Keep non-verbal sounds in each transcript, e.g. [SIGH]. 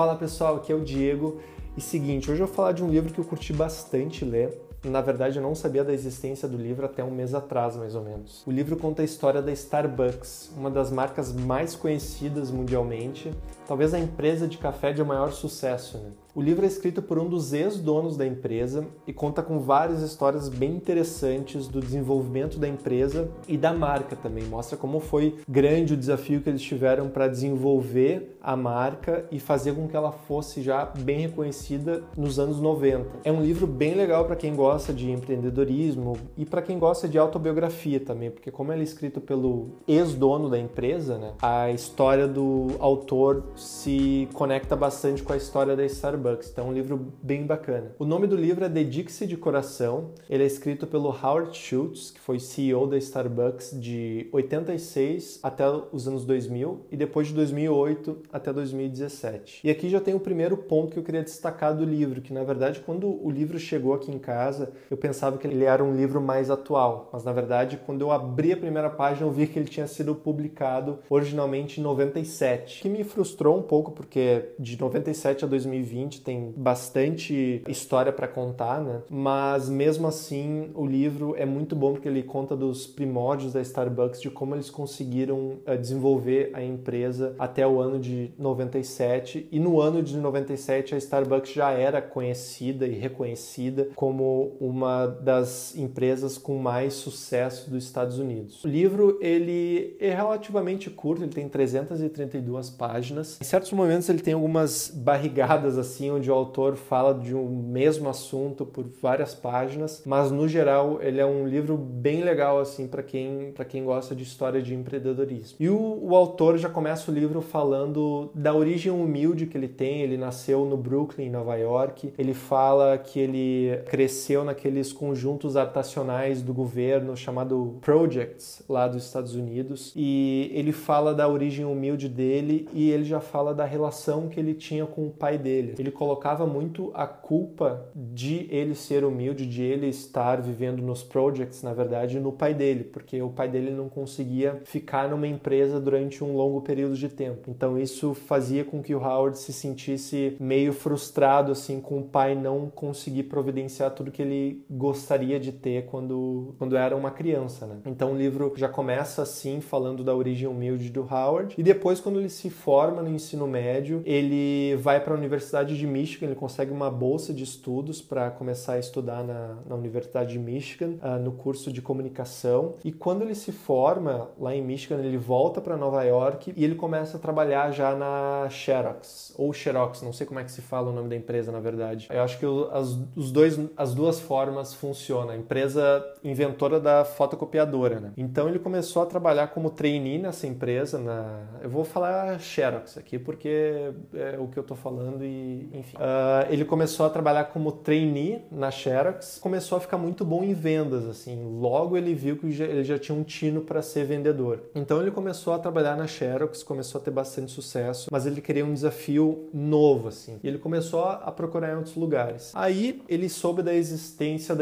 Fala pessoal, aqui é o Diego. E seguinte, hoje eu vou falar de um livro que eu curti bastante ler. Na verdade, eu não sabia da existência do livro até um mês atrás, mais ou menos. O livro conta a história da Starbucks, uma das marcas mais conhecidas mundialmente, talvez a empresa de café de maior sucesso. Né? O livro é escrito por um dos ex-donos da empresa e conta com várias histórias bem interessantes do desenvolvimento da empresa e da marca também. Mostra como foi grande o desafio que eles tiveram para desenvolver a marca e fazer com que ela fosse já bem reconhecida nos anos 90. É um livro bem legal para quem gosta de empreendedorismo e para quem gosta de autobiografia também, porque como ele é escrito pelo ex-dono da empresa, né, a história do autor se conecta bastante com a história da Starbucks. Então, é um livro bem bacana. O nome do livro é Dedique-se de Coração. Ele é escrito pelo Howard Schultz, que foi CEO da Starbucks de 86 até os anos 2000 e depois de 2008 até 2017. E aqui já tem o primeiro ponto que eu queria destacar do livro, que na verdade, quando o livro chegou aqui em casa, eu pensava que ele era um livro mais atual, mas na verdade, quando eu abri a primeira página, eu vi que ele tinha sido publicado originalmente em 97, que me frustrou um pouco porque de 97 a 2020 tem bastante história para contar, né? Mas mesmo assim, o livro é muito bom porque ele conta dos primórdios da Starbucks, de como eles conseguiram uh, desenvolver a empresa até o ano de 97. E no ano de 97, a Starbucks já era conhecida e reconhecida como uma das empresas com mais sucesso dos Estados Unidos. O livro ele é relativamente curto, ele tem 332 páginas. Em certos momentos ele tem algumas barrigadas assim onde o autor fala de um mesmo assunto por várias páginas, mas no geral ele é um livro bem legal assim para quem para quem gosta de história de empreendedorismo. E o, o autor já começa o livro falando da origem humilde que ele tem. Ele nasceu no Brooklyn, Nova York. Ele fala que ele cresceu naqueles conjuntos habitacionais do governo chamado projects lá dos Estados Unidos. E ele fala da origem humilde dele e ele já fala da relação que ele tinha com o pai dele. Ele colocava muito a culpa de ele ser humilde, de ele estar vivendo nos projects, na verdade, no pai dele, porque o pai dele não conseguia ficar numa empresa durante um longo período de tempo. Então isso fazia com que o Howard se sentisse meio frustrado assim com o pai não conseguir providenciar tudo que ele gostaria de ter quando quando era uma criança, né? Então o livro já começa assim falando da origem humilde do Howard e depois quando ele se forma no ensino médio, ele vai para a universidade de Michigan, ele consegue uma bolsa de estudos para começar a estudar na, na Universidade de Michigan, uh, no curso de comunicação. E quando ele se forma lá em Michigan, ele volta para Nova York e ele começa a trabalhar já na Xerox, ou Xerox, não sei como é que se fala o nome da empresa, na verdade. Eu acho que as, os dois, as duas formas funcionam. A empresa inventora da fotocopiadora, né? Então ele começou a trabalhar como trainee nessa empresa, na... eu vou falar Xerox aqui porque é o que eu tô falando e enfim. Uh, ele começou a trabalhar como trainee na Xerox, começou a ficar muito bom em vendas, assim. Logo ele viu que ele já tinha um tino para ser vendedor. Então ele começou a trabalhar na Xerox, começou a ter bastante sucesso, mas ele queria um desafio novo, assim. E ele começou a procurar em outros lugares. Aí ele soube da existência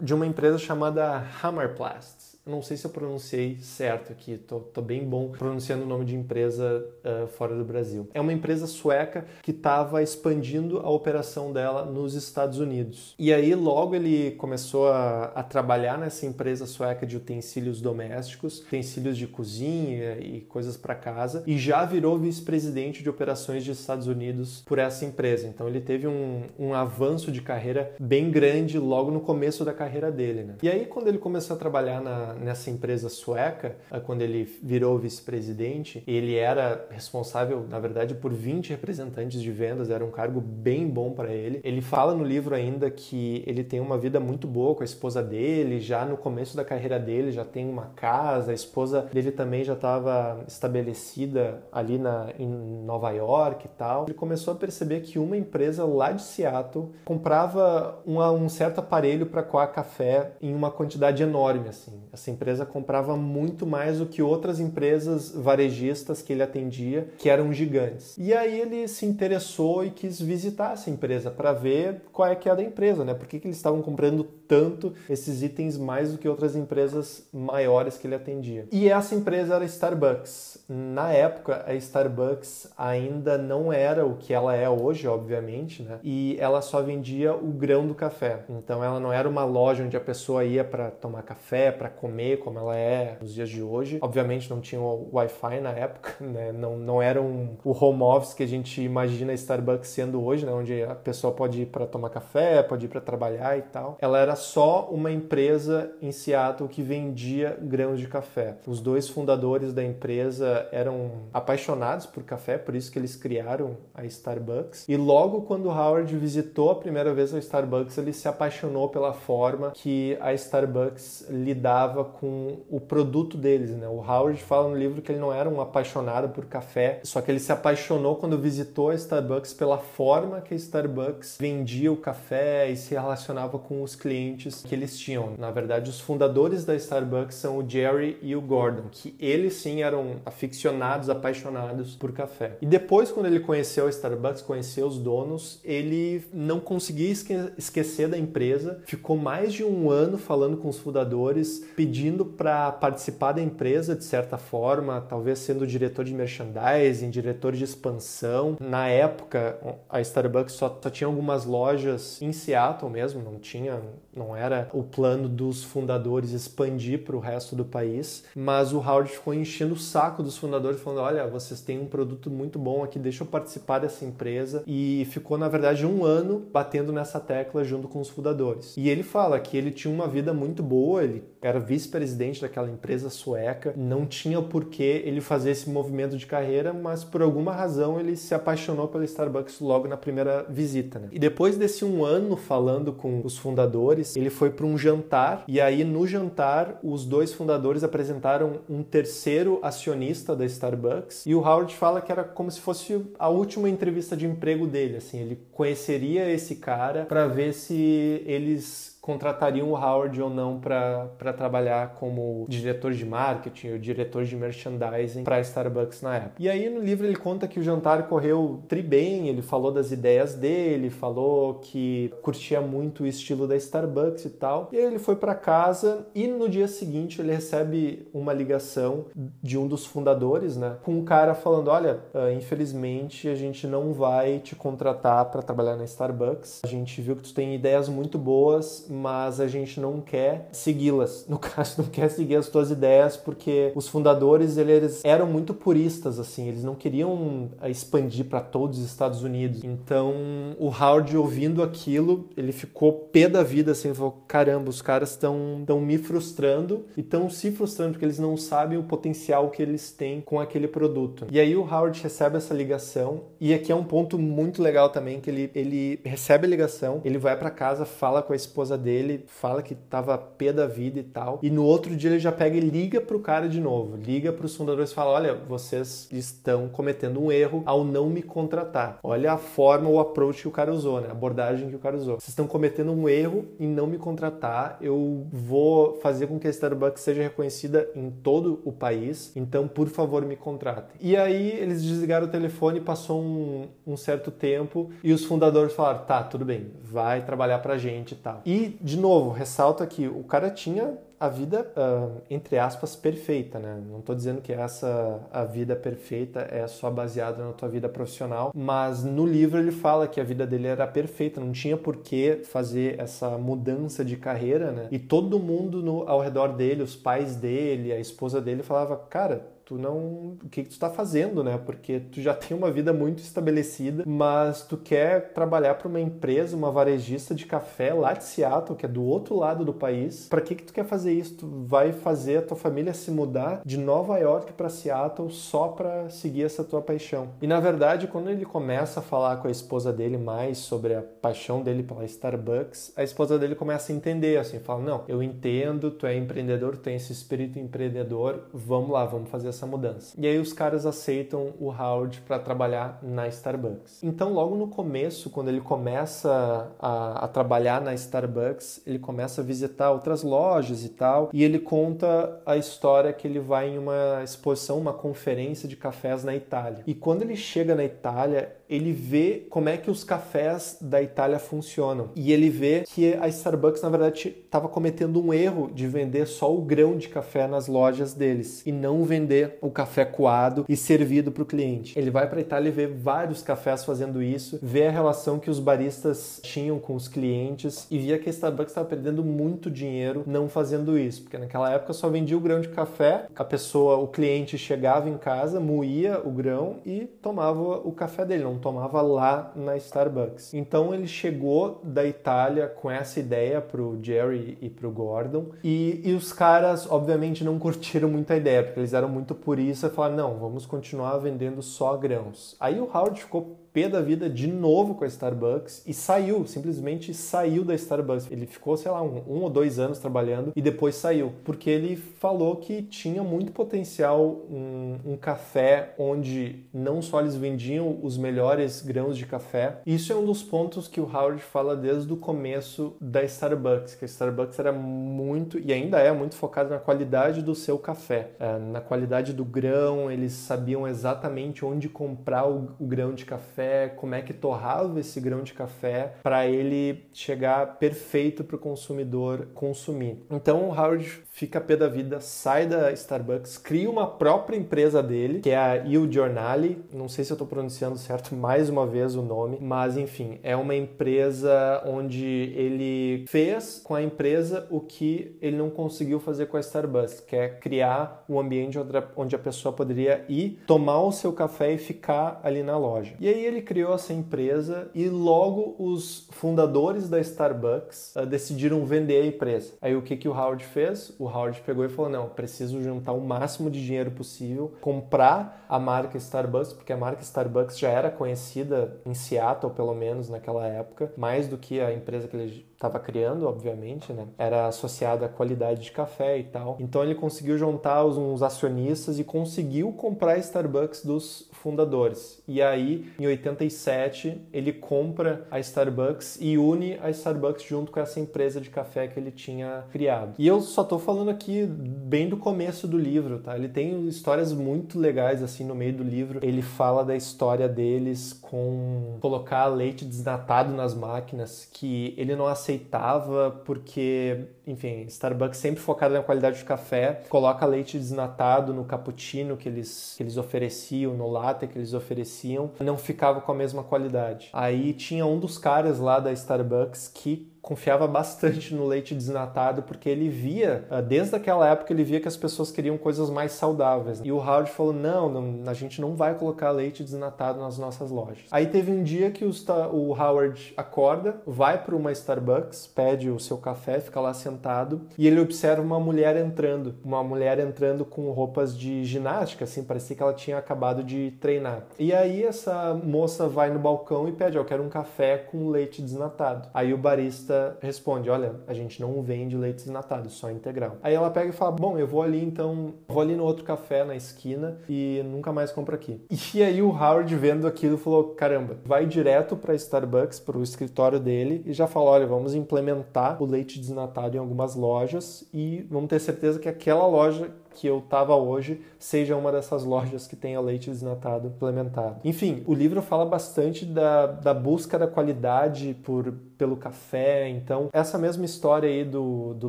de uma empresa chamada Hammerplast não sei se eu pronunciei certo aqui, tô, tô bem bom pronunciando o nome de empresa uh, fora do Brasil. É uma empresa sueca que estava expandindo a operação dela nos Estados Unidos. E aí logo ele começou a, a trabalhar nessa empresa sueca de utensílios domésticos, utensílios de cozinha e coisas para casa, e já virou vice-presidente de operações dos Estados Unidos por essa empresa. Então ele teve um, um avanço de carreira bem grande logo no começo da carreira dele. Né? E aí quando ele começou a trabalhar na nessa empresa sueca, eh, quando ele virou vice-presidente, ele era responsável, na verdade, por 20 representantes de vendas, era um cargo bem bom para ele. Ele fala no livro ainda que ele tem uma vida muito boa com a esposa dele, já no começo da carreira dele já tem uma casa, a esposa dele também já estava estabelecida ali na, em Nova York e tal. Ele começou a perceber que uma empresa lá de Seattle comprava um, um certo aparelho para coar café em uma quantidade enorme, assim Essa empresa comprava muito mais do que outras empresas varejistas que ele atendia, que eram gigantes. E aí ele se interessou e quis visitar essa empresa para ver qual é que é da empresa, né? Por que, que eles estavam comprando tanto esses itens mais do que outras empresas maiores que ele atendia. E essa empresa era a Starbucks. Na época, a Starbucks ainda não era o que ela é hoje, obviamente, né? E ela só vendia o grão do café. Então ela não era uma loja onde a pessoa ia para tomar café, para comer, como ela é nos dias de hoje. Obviamente não tinha Wi-Fi na época, [LAUGHS] né? Não, não era um, o home office que a gente imagina Starbucks sendo hoje, né? Onde a pessoa pode ir para tomar café, pode ir para trabalhar e tal. Ela era só uma empresa em Seattle que vendia grãos de café. Os dois fundadores da empresa eram apaixonados por café, por isso que eles criaram a Starbucks. E logo quando Howard visitou a primeira vez a Starbucks, ele se apaixonou pela forma que a Starbucks lidava com o produto deles, né? O Howard fala no livro que ele não era um apaixonado por café, só que ele se apaixonou quando visitou a Starbucks pela forma que a Starbucks vendia o café e se relacionava com os clientes que eles tinham. Na verdade, os fundadores da Starbucks são o Jerry e o Gordon, que eles sim eram aficionados, apaixonados por café. E depois, quando ele conheceu a Starbucks, conheceu os donos, ele não conseguia esquecer da empresa, ficou mais de um ano falando com os fundadores, pedindo para participar da empresa de certa forma, talvez sendo diretor de merchandising, diretor de expansão. Na época, a Starbucks só, só tinha algumas lojas em Seattle mesmo, não tinha, não era o plano dos fundadores expandir para o resto do país, mas o Howard ficou enchendo o saco dos fundadores, falando: olha, vocês têm um produto muito bom aqui, deixa eu participar dessa empresa. E ficou, na verdade, um ano batendo nessa tecla junto com os fundadores. E ele fala que ele tinha uma vida muito boa, ele era vice-presidente daquela empresa sueca, não tinha por que ele fazer esse movimento de carreira, mas por alguma razão ele se apaixonou pela Starbucks logo na primeira visita. Né? E depois desse um ano falando com os fundadores, ele foi para um jantar e aí no jantar os dois fundadores apresentaram um terceiro acionista da Starbucks e o Howard fala que era como se fosse a última entrevista de emprego dele, assim, ele conheceria esse cara para ver se eles contratariam o Howard ou não para trabalhar como diretor de marketing ou diretor de merchandising para Starbucks na época. E aí no livro ele conta que o jantar correu tri bem, ele falou das ideias dele, falou que curtia muito o estilo da Starbucks e tal. E aí ele foi para casa e no dia seguinte ele recebe uma ligação de um dos fundadores, né, com um cara falando: "Olha, uh, infelizmente a gente não vai te contratar para trabalhar na Starbucks. A gente viu que tu tem ideias muito boas, mas a gente não quer segui-las. No [LAUGHS] caso, não quer seguir as tuas ideias porque os fundadores eles eram muito puristas assim, eles não queriam eh, expandir para todos os Estados Unidos. Então, o Howard ouvindo aquilo, ele ficou pé da vida assim, falou: "Caramba, os caras estão estão me frustrando e estão se frustrando porque eles não sabem o potencial que eles têm com aquele produto". E aí o Howard recebe essa ligação e aqui é um ponto muito legal também que ele ele recebe a ligação, ele vai para casa, fala com a esposa dele, fala que tava pé da vida e tal. E no outro dia ele já pega e liga pro cara de novo, liga pros fundadores e fala: "Olha, vocês estão cometendo um erro ao não me contratar. Olha a forma, o approach que o cara usou, né? A abordagem que o cara usou. Vocês estão cometendo um erro em não me contratar. Eu vou fazer com que a Starbucks seja reconhecida em todo o país. Então, por favor, me contratem." E aí eles desligaram o telefone, passou um, um certo tempo e os fundadores falaram: "Tá, tudo bem, vai trabalhar pra gente e tal." E de novo, ressalto aqui, o cara tinha a vida, uh, entre aspas, perfeita, né? Não estou dizendo que essa a vida perfeita é só baseada na tua vida profissional, mas no livro ele fala que a vida dele era perfeita, não tinha por que fazer essa mudança de carreira, né? E todo mundo no, ao redor dele, os pais dele, a esposa dele, falava, cara, tu não. O que, que tu está fazendo, né? Porque tu já [LAUGHS] tem uma vida muito estabelecida, mas tu quer trabalhar para uma empresa, uma varejista de café lá de Seattle, que é do outro lado do país. Para que, que tu quer fazer isso? Tu vai fazer a tua família se mudar de Nova York para Seattle só para seguir essa tua paixão. E na verdade, quando ele começa a falar com a esposa dele mais sobre a paixão dele pela Starbucks, a esposa dele começa a entender, assim, fala: Não, eu entendo, tu é empreendedor, tu tem esse espírito empreendedor, vamos lá, vamos fazer essa mudança. E aí os caras aceitam o Howard para trabalhar na Starbucks. Então, logo no começo, quando ele começa a, a, trabalhar na Starbucks, ele começa a visitar outras lojas e tal, e ele conta a história que ele vai em uma exposição, uma conferência de cafés na Itália. E quando ele chega na Itália, ele vê como é que os cafés da Itália funcionam. E ele vê que a Starbucks, na verdade, estava cometendo um erro de vender só o grão de café nas lojas deles e não vender o café coado e servido para o cliente. Ele vai para a Itália e vê vários cafés fazendo isso, vê a relação que os baristas tinham com os clientes e via que a Starbucks estava perdendo muito dinheiro não fazendo isso, porque naquela época só vendia o grão de café, a pessoa, o cliente chegava em casa, moía o grão e tomava o café dele, não tomava lá na Starbucks. Então ele chegou da Itália com essa ideia pro Jerry e pro Gordon e, e os caras obviamente não curtiram muito a ideia porque eles eram muito puristas e falaram não, vamos continuar vendendo só grãos. Aí o Howard ficou pé da vida de novo com a Starbucks e saiu, simplesmente saiu da Starbucks. Ele ficou, sei lá, um, um, ou dois anos trabalhando e depois saiu, porque ele falou que tinha muito potencial um, um café onde não só eles vendiam os melhores grãos de café. Isso é um dos pontos que o Howard fala desde o começo da Starbucks, que a Starbucks era muito e ainda é muito focada na qualidade do seu café, é, na qualidade do grão. Eles sabiam exatamente onde comprar o, o grão de café café, como é que torrava esse grão de café para ele chegar perfeito para o consumidor consumir. Então o Howard fica pé da vida, sai da Starbucks, cria uma própria empresa dele, que é a Il Giornali. Não sei se eu estou pronunciando certo [LAUGHS] mais uma vez o nome, mas enfim, é uma empresa onde ele fez com a empresa o que ele não conseguiu fazer com a Starbucks, que é criar um ambiente onde a pessoa poderia ir tomar o seu café e ficar ali na loja. E aí ele criou essa empresa e logo os fundadores da Starbucks uh, decidiram vender a empresa. Aí o que, que o Howard fez? o Howard pegou e falou: não, preciso juntar o máximo de dinheiro possível, comprar a marca Starbucks, porque a marca Starbucks já era conhecida em Seattle, pelo menos naquela época, mais do que a empresa que ele estava criando, obviamente, né? Era associada à qualidade de café e tal. Então ele conseguiu juntar uns acionistas e conseguiu comprar Starbucks dos fundadores. E aí, em 87, ele compra a Starbucks e une a Starbucks junto com essa empresa de café que ele tinha criado. E eu só estou falando aqui bem do começo do livro, tá? Ele tem histórias muito legais assim no meio do livro. Ele fala da história deles com colocar leite desnatado nas máquinas que ele não aceitava porque, enfim, Starbucks sempre focado na qualidade de café, coloca leite desnatado no cappuccino que eles que eles ofereciam no lado que eles ofereciam não ficava com a mesma qualidade. Aí tinha um dos caras lá da Starbucks que confiava bastante no leite desnatado porque ele via, ah, desde aquela época, ele via que as pessoas queriam coisas mais saudáveis. E o Howard falou: não, não a gente não vai colocar leite desnatado nas nossas lojas. Aí teve um dia que o, o Howard acorda, vai para uma Starbucks, pede o seu café, fica lá sentado e ele observa uma mulher entrando, uma mulher entrando com roupas de ginástica, assim, parecia que ela tinha acabado de treinar. E aí essa moça vai no balcão e pede: eu quero um café com leite desnatado. Aí o barista responde: Olha, a gente não vende leite desnatado, só integral. Aí ela pega e fala: Bom, eu vou ali então, vou ali no outro café na esquina e nunca mais compro aqui. [LAUGHS] E aí o Howard, vendo aquilo, falou: Caramba, vai direto para Starbucks, para o escritório dele e já falou: Olha, vamos implementar o leite desnatado em algumas lojas e vamos ter certeza que aquela loja que eu estava hoje seja uma dessas lojas que tenha leite desnatado implementado. Enfim, o livro fala bastante da, da busca da qualidade por, pelo café. Então, essa mesma história aí do, do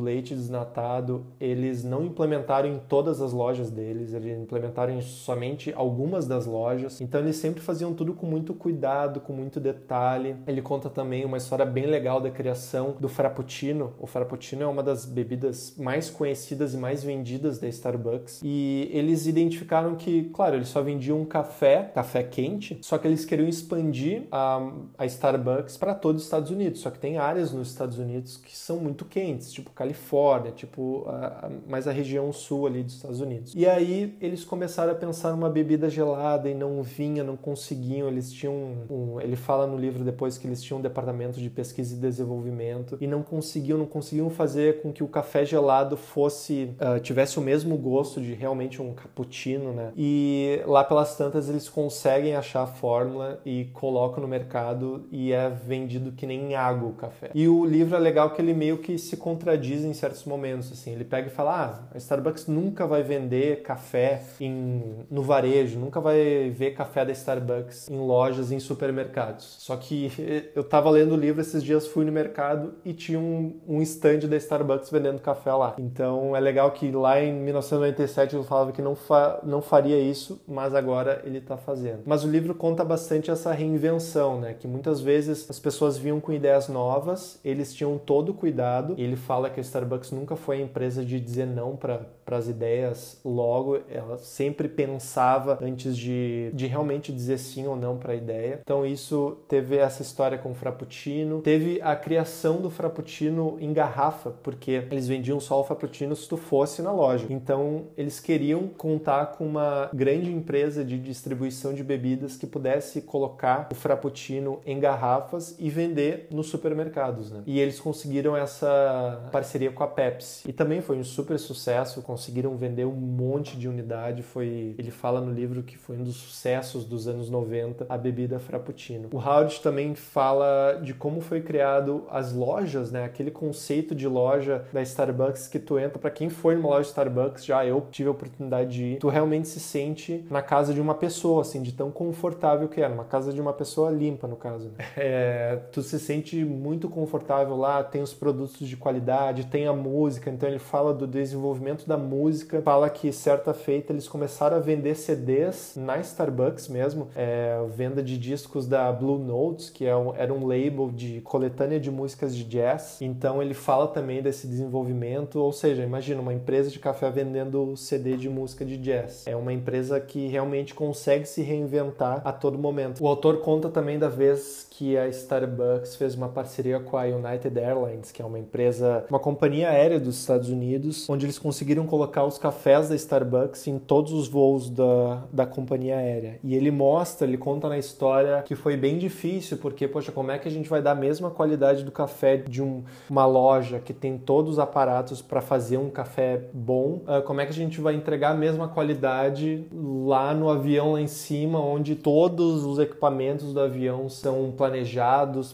leite desnatado, eles não implementaram em todas as lojas deles, eles implementaram em somente algumas das lojas. Então, eles sempre faziam tudo com muito cuidado, com muito detalhe. Ele conta também uma história bem legal da criação do Frappuccino. O Frappuccino é uma das bebidas mais conhecidas e mais vendidas da Starbucks Starbucks e eles identificaram que, claro, eles só vendiam café, café quente, só que eles queriam expandir a, a Starbucks para todos os Estados Unidos. Só que tem áreas nos Estados Unidos que são muito quentes, tipo Califórnia, tipo a, a, mais a região sul ali dos Estados Unidos. E aí eles começaram a pensar numa bebida gelada e não vinha, não conseguiam. Eles tinham um, ele fala no livro depois que eles tinham um departamento de pesquisa e desenvolvimento e não conseguiam, não conseguiam fazer com que o café gelado fosse uh, tivesse o mesmo gosto de realmente um cappuccino, né? E lá pelas tantas eles conseguem achar a fórmula e colocam no mercado e é vendido que nem água o café. E o livro é legal que ele meio que se contradiz em certos momentos, assim. Ele pega e fala: "Ah, a Starbucks nunca vai vender café em, no varejo, nunca vai ver café da Starbucks em lojas, em supermercados". Só que [LAUGHS] eu tava lendo o livro esses dias, fui no mercado e tinha um, um stand da Starbucks vendendo café lá. Então é legal que lá em 1997 ele falava que não, fa não faria isso, mas agora ele está fazendo. Mas o livro conta bastante essa reinvenção, né? Que muitas vezes as pessoas vinham com ideias novas, eles tinham todo o cuidado. Ele fala que a Starbucks nunca foi a empresa de dizer não para as ideias logo, ela sempre pensava antes de, de realmente dizer sim ou não para a ideia. Então isso teve essa história com o Frappuccino, teve a criação do Frappuccino em garrafa, porque eles vendiam só o Frappuccino se tu fosse na loja. Então eles queriam contar com uma grande empresa de distribuição de bebidas que pudesse colocar o Frappuccino em garrafas e vender nos supermercados, né? E eles conseguiram essa parceria com a Pepsi. E também foi um super sucesso, conseguiram vender um monte de unidade, foi, ele fala no livro que foi um dos sucessos dos anos 90, a bebida Frappuccino. O Howard também fala de como foi criado as lojas, né? Aquele conceito de loja da Starbucks que tu entra para quem foi numa loja Starbucks, já eu tive a oportunidade de ir, tu realmente se sente na casa de uma pessoa, assim, de tão confortável que é, numa casa de uma pessoa limpa, no caso. Né? [LAUGHS] É, tu se sente muito confortável lá, tem os produtos de qualidade, tem a música, então ele fala do desenvolvimento da música, fala que certa feita eles começaram a vender CDs na Starbucks mesmo, é, venda de discos da Blue Notes, que é um, era um label de coletânea de músicas de jazz, então ele fala também desse desenvolvimento, ou seja, imagina uma empresa de café vendendo CD de música de jazz. É uma empresa que realmente consegue se reinventar a todo momento. O autor conta também da vez que a Starbucks fez uma parceria com a United Airlines, que é uma empresa, uma companhia aérea dos Estados Unidos, onde eles conseguiram colocar os cafés da Starbucks em todos os voos da, da companhia aérea. E ele mostra, ele conta na história que foi bem difícil, porque, poxa, como é que a gente vai dar a mesma qualidade do café de um, uma loja que tem todos os aparatos para fazer um café bom? Uh, como é que a gente vai entregar a mesma qualidade lá no avião lá em cima, onde todos os equipamentos do avião são planejados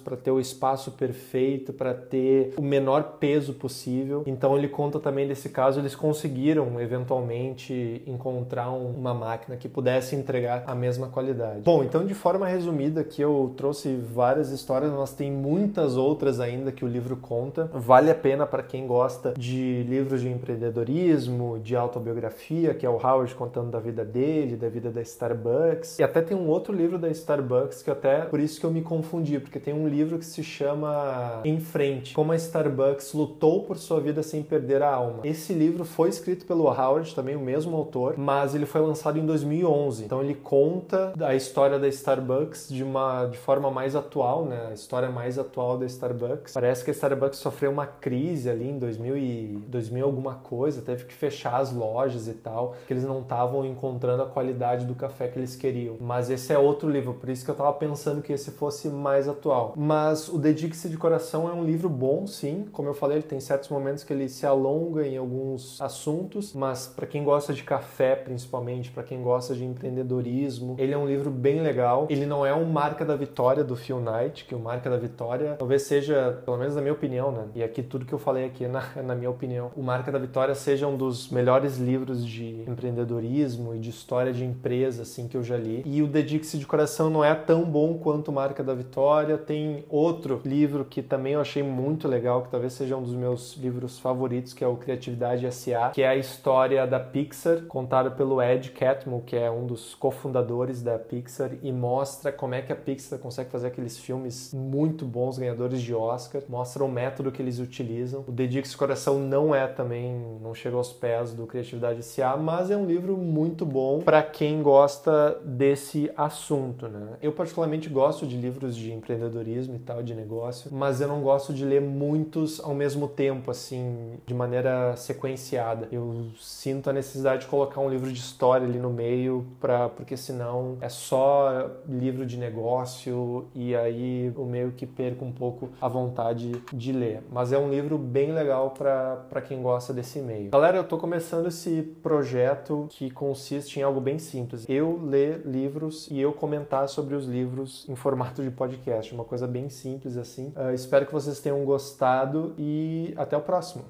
para ter o espaço perfeito, para ter o menor peso possível. Então ele conta também desse caso, eles conseguiram eventualmente encontrar uma máquina que pudesse entregar a mesma qualidade. Bom, então de forma resumida aqui eu trouxe várias histórias, mas tem muitas outras ainda que o livro conta. Vale a pena para quem gosta de livros de empreendedorismo, de autobiografia, que é o Howard contando da vida dele, da vida da Starbucks. E até tem um outro livro da Starbucks que até por isso que eu me confundi, porque tem um livro que se chama Em Frente, como a Starbucks lutou por sua vida sem perder a alma. Esse livro foi escrito pelo Howard, também o mesmo autor, mas ele foi lançado em 2011. Então ele conta a história da Starbucks de uma de forma mais atual, né? A história mais atual da Starbucks. Parece que a Starbucks sofreu uma crise ali em 2000 e 2000 alguma coisa, teve que fechar as lojas e tal, que eles não estavam encontrando a qualidade do café que eles queriam. Mas esse é outro livro, por isso que eu tava pensando que esse fosse mais atual. Mas o Dedique-se de Coração é um livro bom, sim. Como eu falei, ele tem certos momentos que ele se alonga em alguns assuntos, mas para quem gosta de café, principalmente, para quem gosta de empreendedorismo, ele é um livro bem legal. Ele não é um marca da vitória do Phil Knight, que o marca da vitória talvez seja, pelo menos na minha opinião, né? E aqui tudo que eu falei aqui é na, na minha opinião. O marca da vitória seja um dos melhores livros de empreendedorismo e de história de empresa, assim, que eu já li. E o Dedique-se de Coração não é tão bom quanto o Marca da Vitória. Tem outro livro que também eu achei muito legal, que talvez seja um dos meus livros favoritos, que é o Criatividade S.A., que é a história da Pixar, contada pelo Ed Catmull, que é um dos cofundadores da Pixar, e mostra como é que a Pixar consegue fazer aqueles filmes muito bons, ganhadores de Oscar, mostra o método que eles utilizam. O Dedique-se de Coração não é também, não chega aos pés do Criatividade S.A., mas é um livro muito bom para quem gosta desse assunto, né? Eu particularmente gosto de livros de empreendedorismo e tal, de negócio, mas eu não gosto de ler muitos ao mesmo tempo, assim, de maneira sequenciada. Eu sinto a necessidade de colocar um livro de história ali no meio, pra, porque senão é só livro de negócio e aí eu meio que perco um pouco a vontade de ler. Mas é um livro bem legal para quem gosta desse meio. Galera, eu tô começando esse projeto que consiste em algo bem simples. Eu ler livros e eu comentar sobre os livros em formato de podcast. Uma coisa bem simples assim. Uh, espero que vocês tenham gostado e até o próximo.